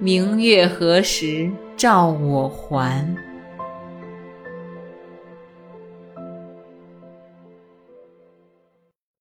明月何时照我还？